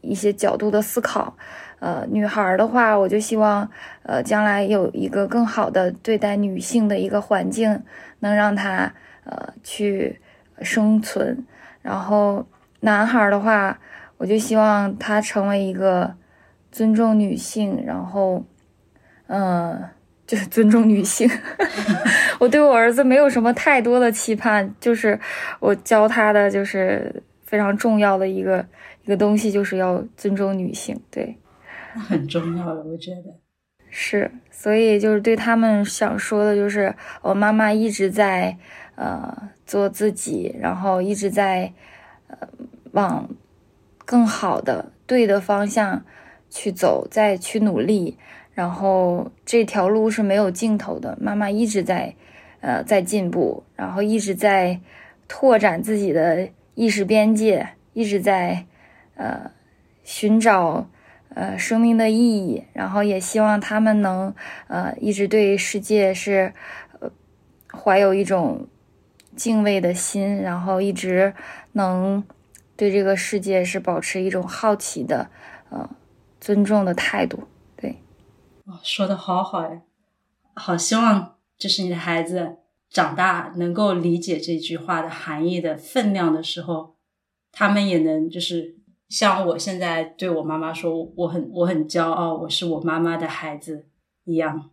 一些角度的思考。呃，女孩的话，我就希望呃将来有一个更好的对待女性的一个环境，能让她。呃，去生存，然后男孩的话，我就希望他成为一个尊重女性，然后，嗯，就是尊重女性。我对我儿子没有什么太多的期盼，就是我教他的就是非常重要的一个一个东西，就是要尊重女性。对，很重要的，我觉得是。所以就是对他们想说的，就是我妈妈一直在呃做自己，然后一直在呃往更好的对的方向去走，再去努力。然后这条路是没有尽头的，妈妈一直在呃在进步，然后一直在拓展自己的意识边界，一直在呃寻找。呃，生命的意义，然后也希望他们能，呃，一直对世界是，呃，怀有一种敬畏的心，然后一直能对这个世界是保持一种好奇的，呃，尊重的态度。对，哦，说的好好呀，好希望就是你的孩子长大能够理解这句话的含义的分量的时候，他们也能就是。像我现在对我妈妈说，我很我很骄傲，我是我妈妈的孩子一样。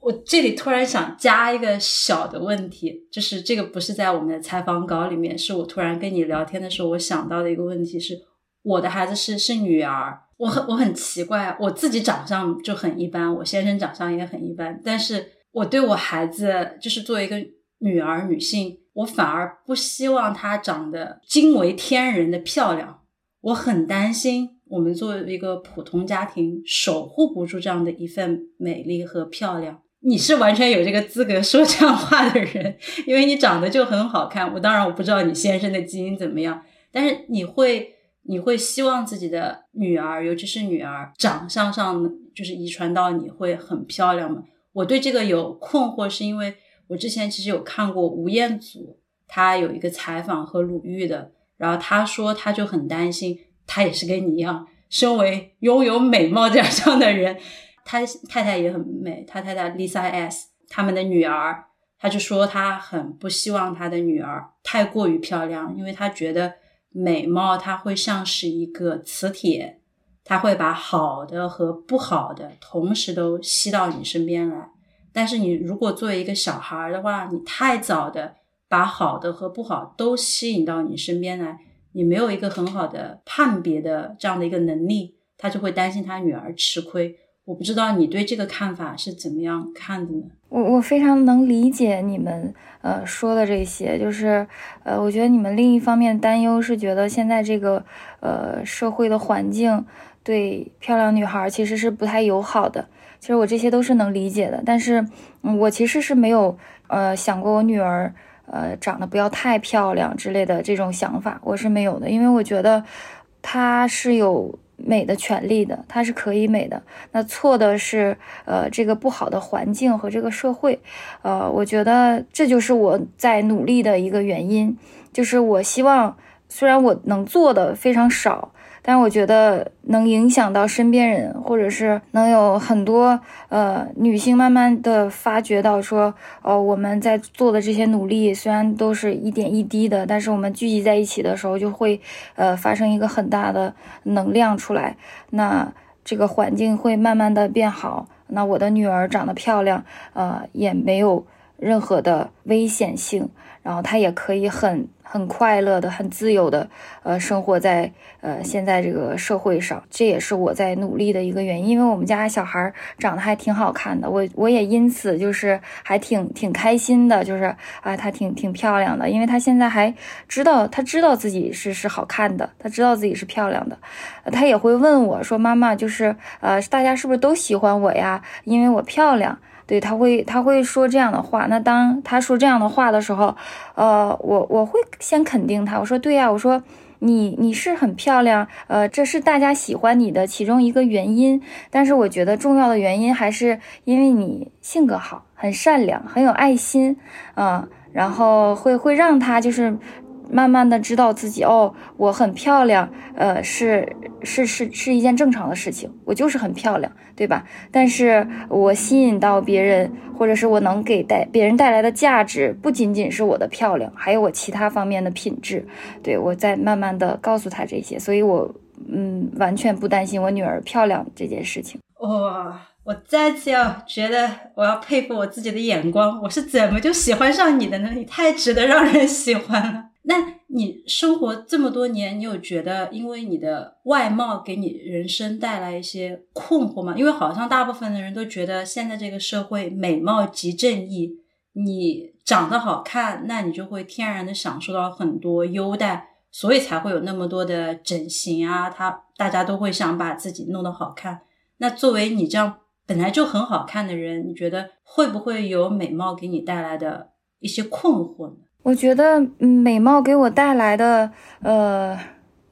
我这里突然想加一个小的问题，就是这个不是在我们的采访稿里面，是我突然跟你聊天的时候我想到的一个问题是，我的孩子是是女儿，我很我很奇怪，我自己长相就很一般，我先生长相也很一般，但是我对我孩子就是作为一个女儿女性，我反而不希望她长得惊为天人的漂亮。我很担心，我们作为一个普通家庭，守护不住这样的一份美丽和漂亮。你是完全有这个资格说这样话的人，因为你长得就很好看。我当然我不知道你先生的基因怎么样，但是你会你会希望自己的女儿，尤其是女儿，长相上就是遗传到你会很漂亮吗？我对这个有困惑，是因为我之前其实有看过吴彦祖，他有一个采访和鲁豫的。然后他说，他就很担心，他也是跟你一样，身为拥有美貌这样的人，他太太也很美，他太太 Lisa S，他们的女儿，他就说他很不希望他的女儿太过于漂亮，因为他觉得美貌它会像是一个磁铁，它会把好的和不好的同时都吸到你身边来。但是你如果作为一个小孩的话，你太早的。把好的和不好都吸引到你身边来，你没有一个很好的判别的这样的一个能力，他就会担心他女儿吃亏。我不知道你对这个看法是怎么样看的呢？我我非常能理解你们呃说的这些，就是呃，我觉得你们另一方面担忧是觉得现在这个呃社会的环境对漂亮女孩其实是不太友好的。其实我这些都是能理解的，但是我其实是没有呃想过我女儿。呃，长得不要太漂亮之类的这种想法，我是没有的，因为我觉得她是有美的权利的，她是可以美的。那错的是，呃，这个不好的环境和这个社会，呃，我觉得这就是我在努力的一个原因，就是我希望，虽然我能做的非常少。但我觉得能影响到身边人，或者是能有很多呃女性慢慢的发觉到说，哦，我们在做的这些努力虽然都是一点一滴的，但是我们聚集在一起的时候，就会呃发生一个很大的能量出来。那这个环境会慢慢的变好。那我的女儿长得漂亮，呃，也没有任何的危险性，然后她也可以很。很快乐的、很自由的，呃，生活在呃现在这个社会上，这也是我在努力的一个原因。因为我们家小孩长得还挺好看的，我我也因此就是还挺挺开心的，就是啊，她挺挺漂亮的，因为她现在还知道，她知道自己是是好看的，她知道自己是漂亮的，她也会问我说：“妈妈，就是呃，大家是不是都喜欢我呀？因为我漂亮。”对他会，他会说这样的话。那当他说这样的话的时候，呃，我我会先肯定他。我说对呀，我说你你是很漂亮，呃，这是大家喜欢你的其中一个原因。但是我觉得重要的原因还是因为你性格好，很善良，很有爱心，嗯，然后会会让他就是。慢慢的知道自己哦，我很漂亮，呃，是是是是一件正常的事情，我就是很漂亮，对吧？但是我吸引到别人，或者是我能给带别人带来的价值，不仅仅是我的漂亮，还有我其他方面的品质。对我在慢慢的告诉他这些，所以我嗯，完全不担心我女儿漂亮这件事情。哇！我再次要觉得我要佩服我自己的眼光，我是怎么就喜欢上你的呢？你太值得让人喜欢了。那你生活这么多年，你有觉得因为你的外貌给你人生带来一些困惑吗？因为好像大部分的人都觉得现在这个社会美貌即正义，你长得好看，那你就会天然的享受到很多优待，所以才会有那么多的整形啊，他大家都会想把自己弄得好看。那作为你这样。本来就很好看的人，你觉得会不会有美貌给你带来的一些困惑呢？我觉得美貌给我带来的呃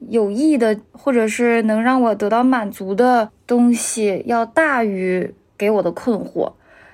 有益的，或者是能让我得到满足的东西，要大于给我的困惑。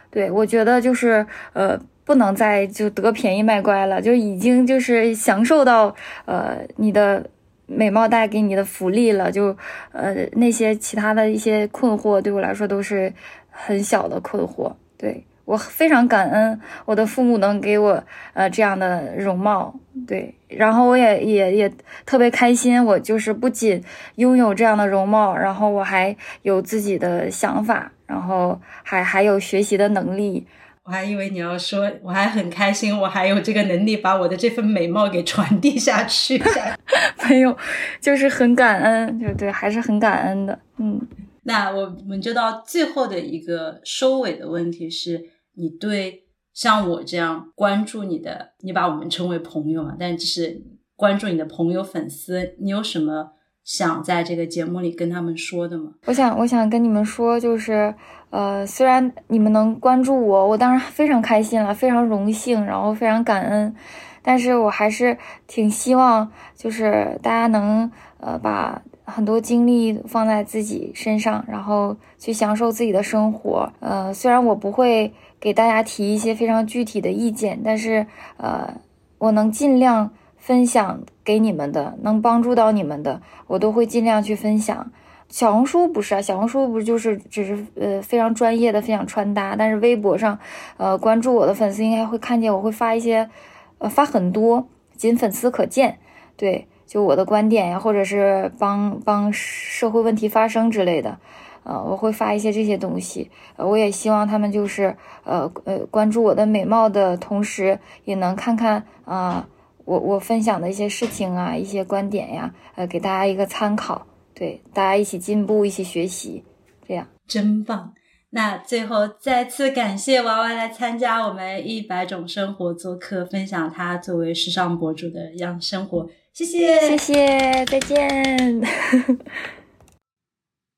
对我觉得就是呃不能再就得便宜卖乖了，就已经就是享受到呃你的美貌带给你的福利了，就呃那些其他的一些困惑对我来说都是。很小的困惑，对我非常感恩我的父母能给我呃这样的容貌，对，然后我也也也特别开心，我就是不仅拥有这样的容貌，然后我还有自己的想法，然后还还有学习的能力。我还以为你要说我还很开心，我还有这个能力把我的这份美貌给传递下去。没有，就是很感恩，就对，还是很感恩的，嗯。那我们就到最后的一个收尾的问题是：你对像我这样关注你的，你把我们称为朋友嘛？但只是关注你的朋友、粉丝，你有什么想在这个节目里跟他们说的吗？我想，我想跟你们说，就是呃，虽然你们能关注我，我当然非常开心了，非常荣幸，然后非常感恩，但是我还是挺希望，就是大家能呃把。很多精力放在自己身上，然后去享受自己的生活。呃，虽然我不会给大家提一些非常具体的意见，但是呃，我能尽量分享给你们的，能帮助到你们的，我都会尽量去分享。小红书不是啊，小红书不就是只是呃非常专业的分享穿搭，但是微博上，呃，关注我的粉丝应该会看见我会发一些，呃，发很多，仅粉丝可见，对。就我的观点呀，或者是帮帮社会问题发声之类的，呃，我会发一些这些东西。呃，我也希望他们就是呃呃关注我的美貌的同时，也能看看啊我我分享的一些事情啊，一些观点呀，呃，给大家一个参考。对，大家一起进步，一起学习，这样真棒。那最后再次感谢娃娃来参加我们一百种生活做客，分享他作为时尚博主的样生活。谢谢，谢谢，再见。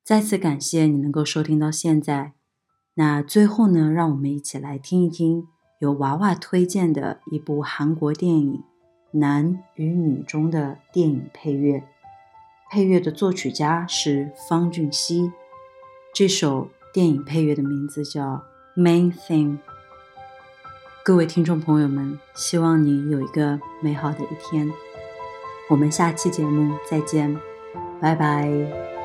再次感谢你能够收听到现在。那最后呢，让我们一起来听一听由娃娃推荐的一部韩国电影《男与女》中的电影配乐。配乐的作曲家是方俊熙。这首电影配乐的名字叫《Main Thing》。各位听众朋友们，希望你有一个美好的一天。我们下期节目再见，拜拜。